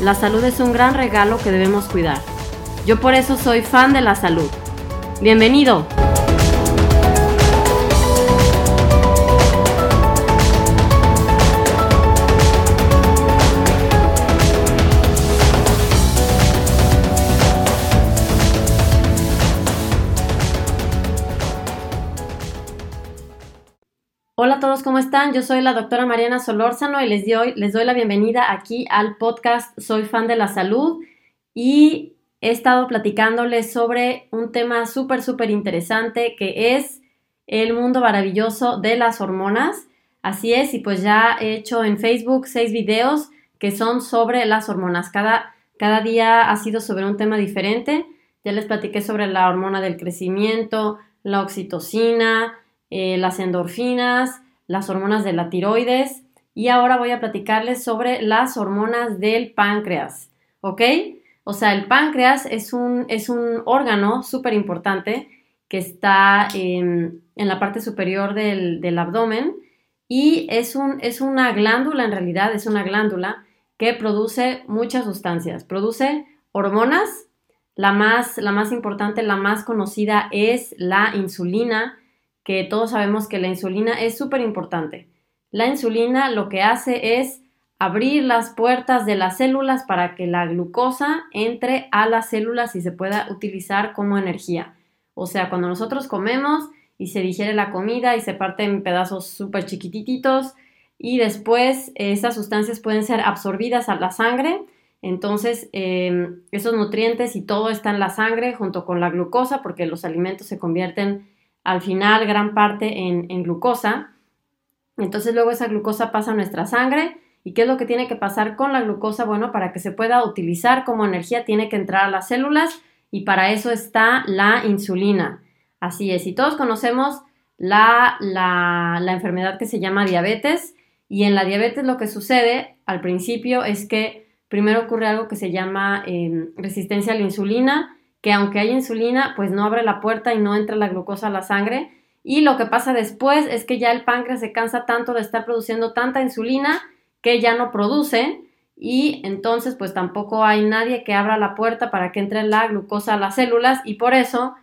la salud es un gran regalo que debemos cuidar. Yo por eso soy fan de la salud. Bienvenido. Todos, ¿cómo están? Yo soy la doctora Mariana Solórzano y les doy, les doy la bienvenida aquí al podcast Soy fan de la salud y he estado platicándoles sobre un tema súper, súper interesante que es el mundo maravilloso de las hormonas. Así es, y pues ya he hecho en Facebook seis videos que son sobre las hormonas. Cada, cada día ha sido sobre un tema diferente. Ya les platiqué sobre la hormona del crecimiento, la oxitocina, eh, las endorfinas, las hormonas de la tiroides. Y ahora voy a platicarles sobre las hormonas del páncreas, ¿ok? O sea, el páncreas es un, es un órgano súper importante que está en la parte superior del, del abdomen. Y es, un, es una glándula, en realidad es una glándula que produce muchas sustancias, produce hormonas, la más, la más importante, la más conocida es la insulina, que todos sabemos que la insulina es súper importante. La insulina lo que hace es abrir las puertas de las células para que la glucosa entre a las células y se pueda utilizar como energía. O sea, cuando nosotros comemos y se digiere la comida y se parte en pedazos súper chiquititos y después esas sustancias pueden ser absorbidas a la sangre. Entonces, em, esos nutrientes y todo está en la sangre junto con la glucosa porque los alimentos se convierten al final gran parte en, glucosa. Entonces luego esa glucosa pasa a nuestra sangre. ¿Y qué es lo que tiene que pasar con la glucosa? Bueno, para que se pueda utilizar como energía tiene que entrar a las células y para eso está la insulina. Así es, y todos conocemos la, la, enfermedad que se llama diabetes y en la diabetes lo que sucede al principio es que primero ocurre algo que se llama em, resistencia a la insulina que aunque hay insulina, pues no abre la puerta y no entra la glucosa a la sangre. Y lo que pasa después es que ya el páncreas se cansa tanto de estar produciendo tanta insulina que ya no produce y entonces pues tampoco hay nadie que abra la puerta para que entre la glucosa a las células y por eso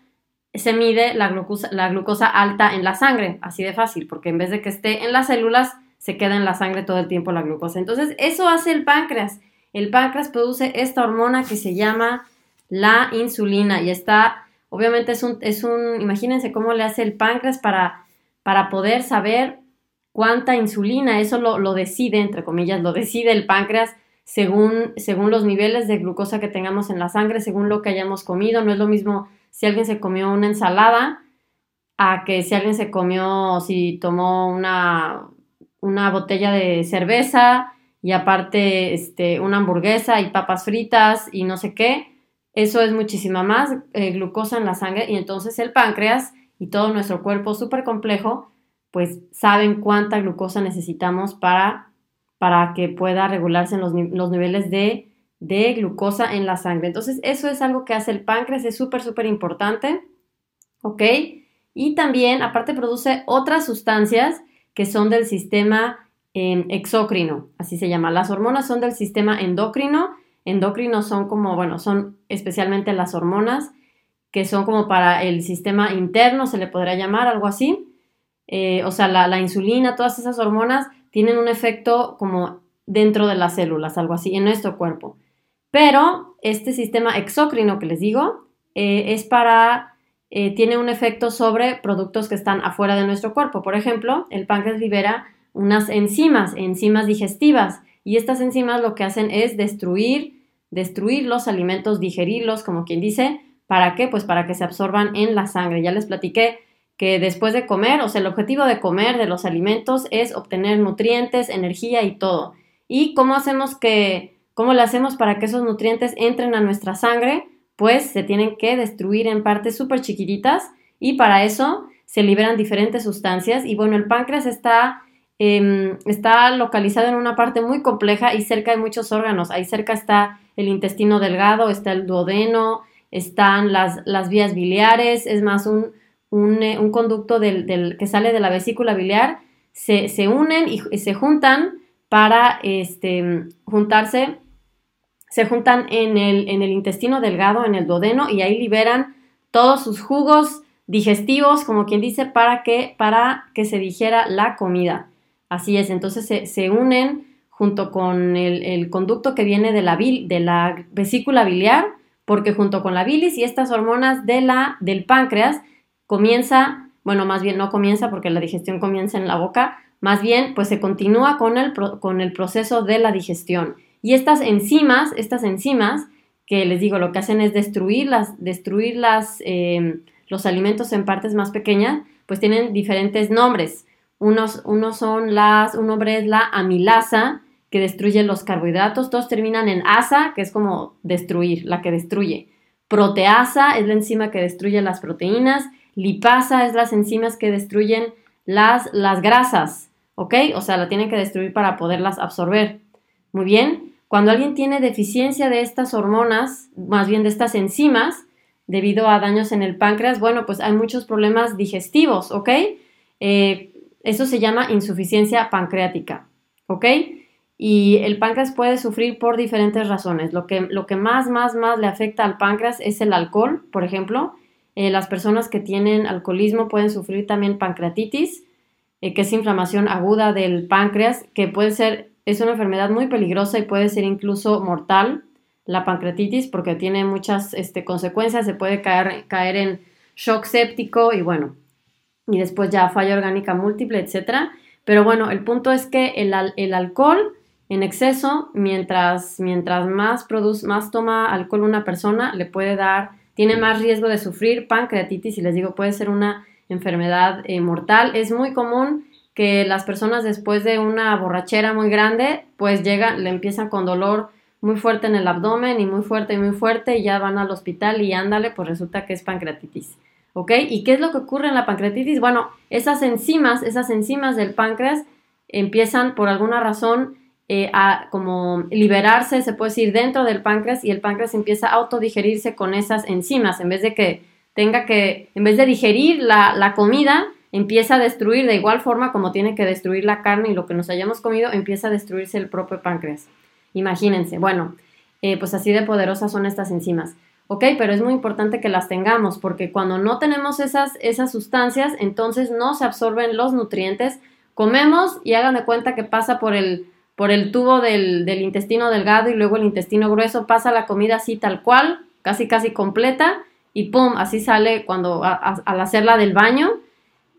se mide la glucosa, la glucosa alta en la sangre, así de fácil, porque en vez de que esté en las células, se queda en la sangre todo el tiempo la glucosa. Entonces, eso hace el páncreas. El páncreas produce esta hormona que se llama la insulina y está, obviamente es un, es un, imagínense cómo le hace el páncreas para, para poder saber cuánta insulina, eso lo, lo, decide, entre comillas, lo decide el páncreas según, según los niveles de glucosa que tengamos en la sangre, según lo que hayamos comido, no es lo mismo si alguien se comió una ensalada a que si alguien se comió, si tomó una, una botella de cerveza y aparte este, una hamburguesa y papas fritas y no sé qué, eso es muchísima más eh, glucosa en la sangre y entonces el páncreas y todo nuestro cuerpo súper complejo, pues saben cuánta glucosa necesitamos para, para que pueda regularse los, los niveles de, de glucosa en la sangre. Entonces eso es algo que hace el páncreas, es súper, súper importante, ¿ok? Y también, aparte, produce otras sustancias que son del sistema eh, exócrino, así se llama. Las hormonas son del sistema endocrino endocrinos son como, bueno, son especialmente las hormonas, que son como para el sistema interno, se le podría llamar algo así. Eh, o sea, la, insulina, todas esas hormonas tienen un efecto como dentro de las células, algo así, en nuestro cuerpo. Pero este sistema exócrino que les digo, eh, es para, eh, tiene un efecto sobre productos que están afuera de nuestro cuerpo. Por ejemplo, el páncreas libera unas enzimas, enzimas digestivas, y estas enzimas lo que hacen es destruir, destruir los alimentos, digerirlos, como quien dice, ¿para qué? Pues para que se absorban en la sangre. Ya les platiqué que después de comer, o sea, el objetivo de comer de los alimentos es obtener nutrientes, energía y todo. ¿Y cómo hacemos que, cómo le hacemos para que esos nutrientes entren a nuestra sangre? pues se tienen que destruir en partes súper chiquititas y para eso se liberan diferentes sustancias y bueno, el páncreas está, em, está localizado en una parte muy compleja y cerca de muchos órganos. Ahí cerca está el intestino delgado, está el duodeno, están las, las vías biliares, es más, un, un, eh, conducto del, que sale de la vesícula biliar, se, se unen y, y, se juntan para este, juntarse se juntan en el, en el intestino delgado, en el duodeno, y ahí liberan todos sus jugos digestivos, como quien dice, para que, para que se digiera la comida. Así es, entonces se, unen junto con el, conducto que viene de la, de la vesícula biliar, porque junto con la bilis y estas hormonas de la, del páncreas comienza, bueno, más bien no comienza porque la digestión comienza en la boca, más bien pues se continúa con el, con el proceso de la digestión. Y estas enzimas, estas enzimas, que les digo, lo que hacen es destruir, destruir las, em, los alimentos en partes más pequeñas, pues tienen diferentes nombres. Unos, unos son las, un nombre es la amilasa, que destruye los carbohidratos, todos terminan en asa, que es como destruir, la que destruye. Proteasa es la enzima que destruye las proteínas, lipasa es las enzimas que destruyen las, las grasas, ¿ok? O sea, la tienen que destruir para poderlas absorber. Muy bien, cuando alguien tiene deficiencia de estas hormonas, más bien de estas enzimas, debido a daños en el páncreas, bueno, pues hay muchos problemas digestivos, ¿ok? Eh, eso se llama insuficiencia pancreática, ¿ok? Y el páncreas puede sufrir por diferentes razones. Lo que, lo que más, más, más le afecta al páncreas es el alcohol, por ejemplo. Eh, las personas que tienen alcoholismo pueden sufrir también pancreatitis, eh, que es inflamación aguda del páncreas, que puede ser es una enfermedad muy peligrosa y puede ser incluso mortal, la pancreatitis, porque tiene muchas este, consecuencias, se puede caer, caer en shock séptico y bueno, y después ya falla orgánica múltiple, etc. Pero bueno, el punto es que el, el alcohol en exceso, mientras, mientras más, produce, más toma alcohol una persona, le puede dar, tiene más riesgo de sufrir pancreatitis y les digo, puede ser una enfermedad eh, mortal. Es muy común que las personas después de una borrachera muy grande, pues llegan, le empiezan con dolor muy fuerte en el abdomen y muy fuerte y muy fuerte y ya van al hospital y ándale, pues resulta que es pancreatitis. ¿Ok? ¿Y qué es lo que ocurre en la pancreatitis? Bueno, esas enzimas, esas enzimas del páncreas empiezan por alguna razón eh, a como liberarse, se puede decir, dentro del páncreas y el páncreas empieza a autodigerirse con esas enzimas en vez de que tenga que, en vez de digerir la, la comida, empieza a destruir de igual forma como tiene que destruir la carne y lo que nos hayamos comido, empieza a destruirse el propio páncreas. Imagínense, bueno, eh, pues así de poderosas son estas enzimas. ¿Ok? Pero es muy importante que las tengamos porque cuando no tenemos esas, esas sustancias, entonces no se absorben los nutrientes. Comemos y hagan de cuenta que pasa por el, por el tubo del, intestino delgado y luego el intestino grueso, pasa la comida así tal cual, casi casi completa y ¡pum! Así sale cuando al hacerla del baño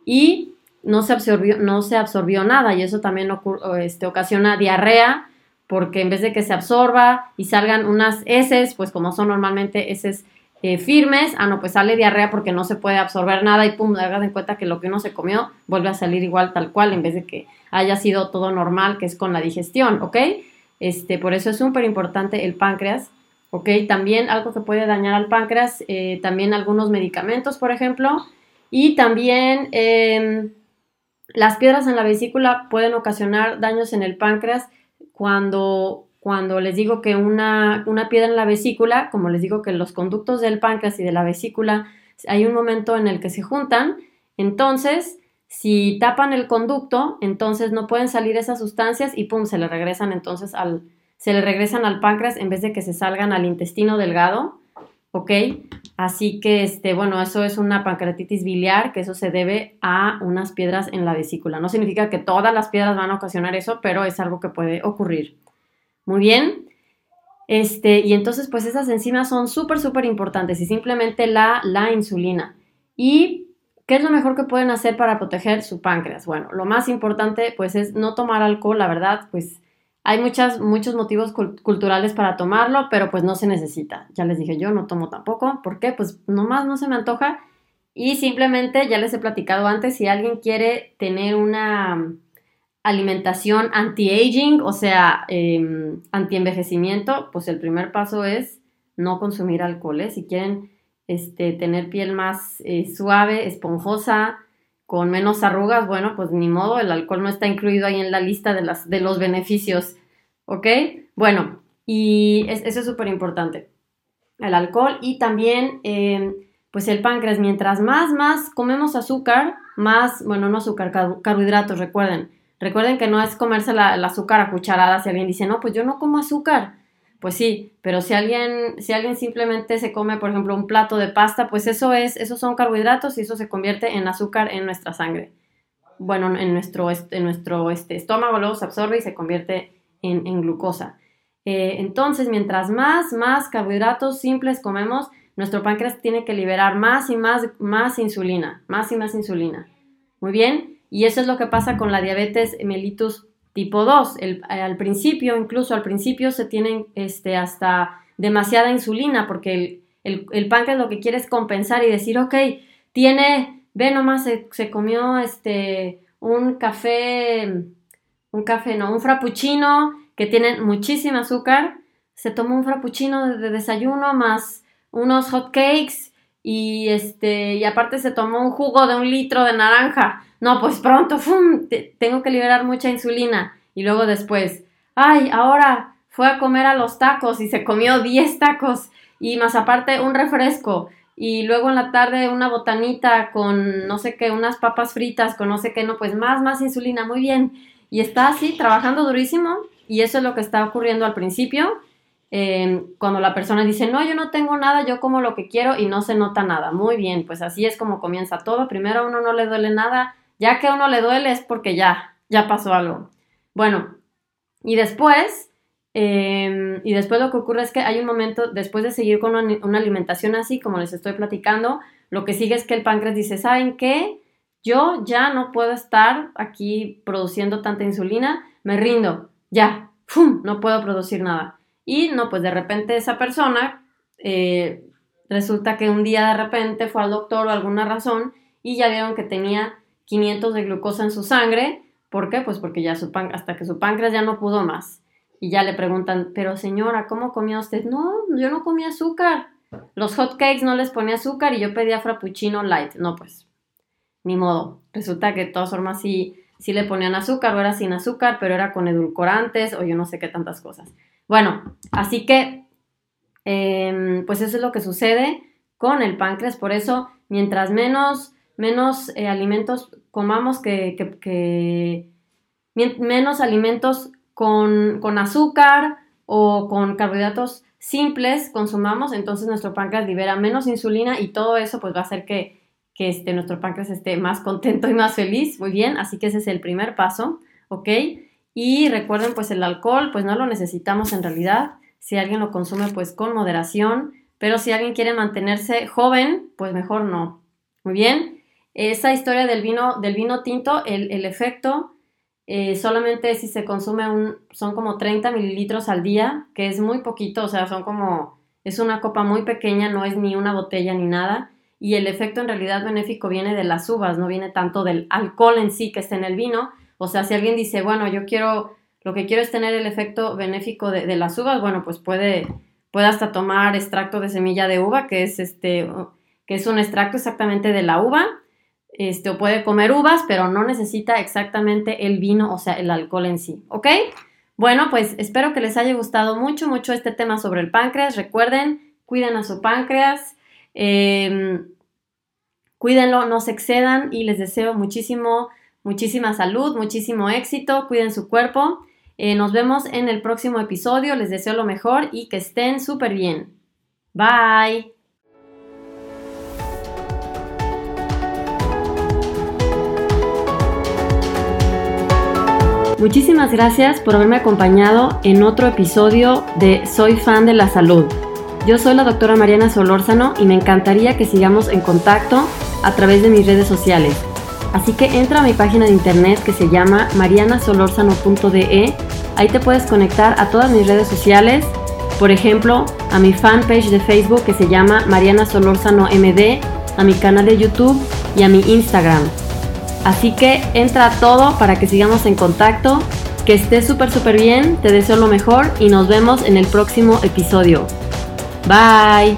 y no se absorbió, no se absorbió nada y eso también este, ocasiona diarrea porque en vez de que se absorba y salgan unas heces, pues como son normalmente heces eh, firmes, ah, no, pues sale diarrea porque no se puede absorber nada y pum, hagan en cuenta que lo que uno se comió vuelve a salir igual tal cual en vez de que haya sido todo normal, que es con la digestión, ¿ok? Este, por eso es súper importante el páncreas, ¿ok? También algo que puede dañar al páncreas, eh, también algunos medicamentos, por ejemplo, y también em, las piedras en la vesícula pueden ocasionar daños en el páncreas cuando, cuando les digo que una, una piedra en la vesícula, como les digo que los conductos del páncreas y de la vesícula hay un momento en el que se juntan, entonces si tapan el conducto, entonces no pueden salir esas sustancias y pum, se le regresan entonces al, se le regresan al páncreas en vez de que se salgan al intestino delgado, ¿ok? Así que, este, bueno, eso es una pancreatitis biliar, que eso se debe a unas piedras en la vesícula. No significa que todas las piedras van a ocasionar eso, pero es algo que puede ocurrir. Muy bien. Este, y entonces, pues esas enzimas son súper, súper importantes y simplemente la, la insulina. ¿Y qué es lo mejor que pueden hacer para proteger su páncreas? Bueno, lo más importante, pues es no tomar alcohol, la verdad, pues hay muchas, muchos motivos culturales para tomarlo, pero pues no se necesita. Ya les dije, yo no tomo tampoco. ¿Por qué? Pues nomás no se me antoja. Y simplemente, ya les he platicado antes, si alguien quiere tener una alimentación anti-aging, o sea, eh, anti-envejecimiento, pues el primer paso es no consumir alcohol. ¿eh? Si quieren este, tener piel más eh, suave, esponjosa, con menos arrugas, bueno, pues ni modo, el alcohol no está incluido ahí en la lista de, las, de los beneficios, ¿ok? Bueno, y eso es súper importante, el alcohol y también, em, pues el páncreas, mientras más, más comemos azúcar, más, bueno, no azúcar, carbohidratos, recuerden, Recuerden que no es comerse la, el azúcar a cucharadas si alguien dice, no, pues yo no como azúcar. Pues sí, pero si alguien, si alguien simplemente se come, por ejemplo, un plato de pasta, pues eso es, esos son carbohidratos y eso se convierte en azúcar en nuestra sangre. Bueno, en nuestro, en nuestro este, estómago luego se absorbe y se convierte en, glucosa. Eh, entonces, mientras más, más carbohidratos simples comemos, nuestro páncreas tiene que liberar más y más, más insulina, más y más insulina. Muy bien, y eso es lo que pasa con la diabetes mellitus tipo 2. al principio, incluso al principio se tienen este, hasta demasiada insulina porque el, el, páncreas lo que quiere es compensar y decir, ok, tiene, ve nomás, se, comió este, un café, un café, no, un frappuccino que tiene muchísimo azúcar, se tomó un frappuccino de, desayuno más unos hot cakes y este y aparte se tomó un jugo de un litro de naranja. No, pues pronto, tengo que liberar mucha insulina. Y luego después, ay, ahora fue a comer a los tacos y se comió 10 tacos. Y más aparte un refresco. Y luego en la tarde una botanita con no sé qué, unas papas fritas con no sé qué, no, pues más, más insulina, muy bien. Y está así, trabajando durísimo. Y eso es lo que está ocurriendo al principio. Em, cuando la persona dice, no, yo no tengo nada, yo como lo que quiero y no se nota nada. Muy bien, pues así es como comienza todo. Primero a uno no le duele nada, ya que a uno le duele es porque ya, ya pasó algo. Bueno, y después, em, y después lo que ocurre es que hay un momento, después de seguir con una, alimentación así, como les estoy platicando, lo que sigue es que el páncreas dice, ¿saben qué? Yo ya no puedo estar aquí produciendo tanta insulina, me rindo, ya, ¡fum! no puedo producir nada. Y no, pues de repente esa persona eh, resulta que un día de repente fue al doctor o alguna razón y ya vieron que tenía 500 de glucosa en su sangre. ¿Por qué? Pues porque ya su pan, hasta que su páncreas ya no pudo más. Y ya le preguntan, pero señora, ¿cómo comía usted? No, yo no comía azúcar. Los hot cakes no les ponía azúcar y yo pedía frappuccino light. No, pues, ni modo. Resulta que de todas formas sí, sí le ponían azúcar o era sin azúcar, pero era con edulcorantes o yo no sé qué tantas cosas. Bueno, así que, em, pues eso es lo que sucede con el páncreas. Por eso, mientras menos menos eh, alimentos comamos que, que, menos alimentos con, con, azúcar o con carbohidratos simples consumamos, entonces nuestro páncreas libera menos insulina y todo eso pues va a hacer que, que este, nuestro páncreas esté más contento y más feliz. Muy bien, así que ese es el primer paso, ¿ok? Y recuerden pues el alcohol pues no lo necesitamos en realidad. Si alguien lo consume pues con moderación, pero si alguien quiere mantenerse joven pues mejor no. Muy bien, esa historia del vino, del vino tinto, el, efecto eh, solamente si se consume un, son como 30 mililitros al día, que es muy poquito, o sea, son como, es una copa muy pequeña, no es ni una botella ni nada, y el efecto en realidad benéfico viene de las uvas, no viene tanto del alcohol en sí que está en el vino, o sea, si alguien dice, bueno, yo quiero, lo que quiero es tener el efecto benéfico de, las uvas, bueno, pues puede, puede hasta tomar extracto de semilla de uva, que es este, que es un extracto exactamente de la uva, este, o puede comer uvas, pero no necesita exactamente el vino, o sea, el alcohol en sí, ¿ok? Bueno, pues espero que les haya gustado mucho, mucho este tema sobre el páncreas. Recuerden, cuiden a su páncreas, em, cuídenlo, no se excedan y les deseo muchísimo, muchísima salud, muchísimo éxito, cuiden su cuerpo. Eh, nos vemos en el próximo episodio, les deseo lo mejor y que estén súper bien. Bye. Muchísimas gracias por haberme acompañado en otro episodio de Soy fan de la salud. Yo soy la doctora Mariana Solórzano y me encantaría que sigamos en contacto a través de mis redes sociales. Así que entra a mi página de internet que se llama marianasolorzano.de. Ahí te puedes conectar a todas mis redes sociales, por ejemplo, a mi fanpage de Facebook que se llama Mariana Solórzano MD, a mi canal de YouTube y a mi Instagram. Así que entra a todo para que sigamos en contacto. Que estés súper súper bien, te deseo lo mejor y nos vemos en el próximo episodio. Bye.